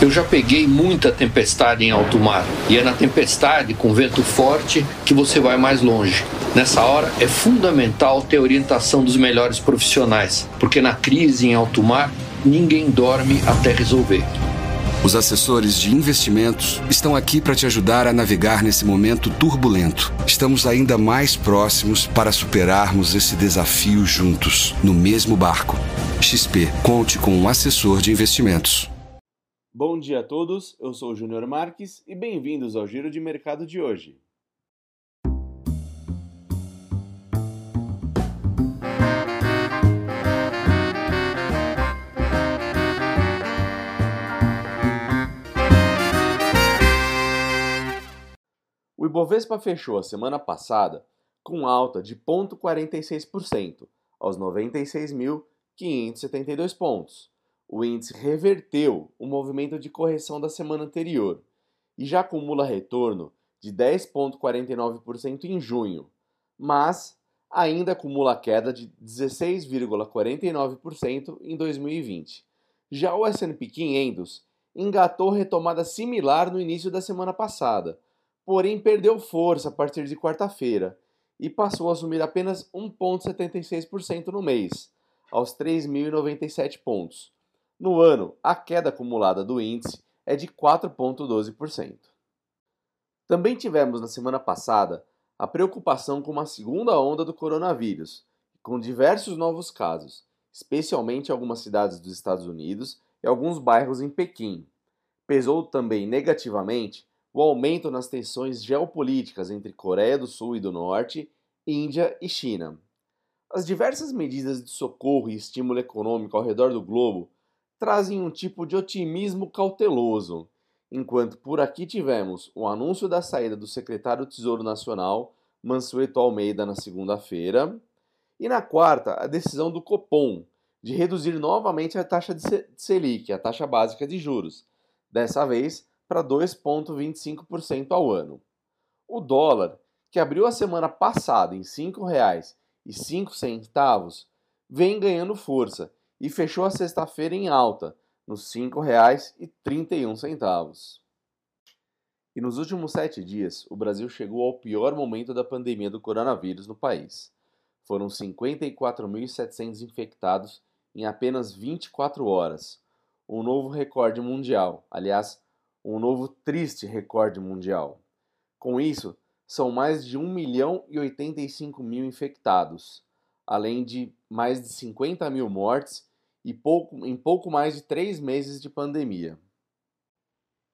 Eu já peguei muita tempestade em alto mar e é na tempestade com vento forte que você vai mais longe. Nessa hora é fundamental ter orientação dos melhores profissionais, porque na crise em alto mar ninguém dorme até resolver. Os assessores de investimentos estão aqui para te ajudar a navegar nesse momento turbulento. Estamos ainda mais próximos para superarmos esse desafio juntos, no mesmo barco. XP, conte com um assessor de investimentos. Bom dia a todos, eu sou o Júnior Marques e bem-vindos ao Giro de Mercado de hoje. O Ibovespa fechou a semana passada com alta de 0,46% aos 96.572 pontos o índice reverteu o movimento de correção da semana anterior e já acumula retorno de 10,49% em junho, mas ainda acumula queda de 16,49% em 2020. Já o S&P 500 engatou retomada similar no início da semana passada, porém perdeu força a partir de quarta-feira e passou a assumir apenas 1,76% no mês, aos 3.097 pontos no ano, a queda acumulada do índice é de 4,12%. Também tivemos na semana passada a preocupação com uma segunda onda do coronavírus, com diversos novos casos, especialmente em algumas cidades dos Estados Unidos e alguns bairros em Pequim. Pesou também negativamente o aumento nas tensões geopolíticas entre Coreia do Sul e do Norte, Índia e China. As diversas medidas de socorro e estímulo econômico ao redor do globo trazem um tipo de otimismo cauteloso, enquanto por aqui tivemos o anúncio da saída do secretário do Tesouro Nacional, Mansueto Almeida, na segunda-feira, e na quarta, a decisão do Copom de reduzir novamente a taxa de Selic, a taxa básica de juros, dessa vez para 2,25% ao ano. O dólar, que abriu a semana passada em R$ 5,05, vem ganhando força e fechou a sexta-feira em alta, nos R$ 5,31. E nos últimos sete dias, o Brasil chegou ao pior momento da pandemia do coronavírus no país. Foram 54.700 infectados em apenas 24 horas, um novo recorde mundial, aliás, um novo triste recorde mundial. Com isso, são mais de 1 milhão e 85 mil infectados, além de mais de 50 mil mortes e pouco, em pouco mais de três meses de pandemia.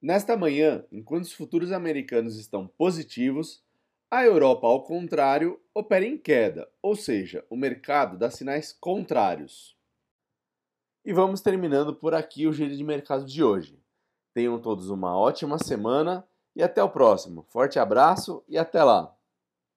Nesta manhã, enquanto os futuros americanos estão positivos, a Europa, ao contrário, opera em queda, ou seja, o mercado dá sinais contrários. E vamos terminando por aqui o giro de mercado de hoje. Tenham todos uma ótima semana e até o próximo. Forte abraço e até lá!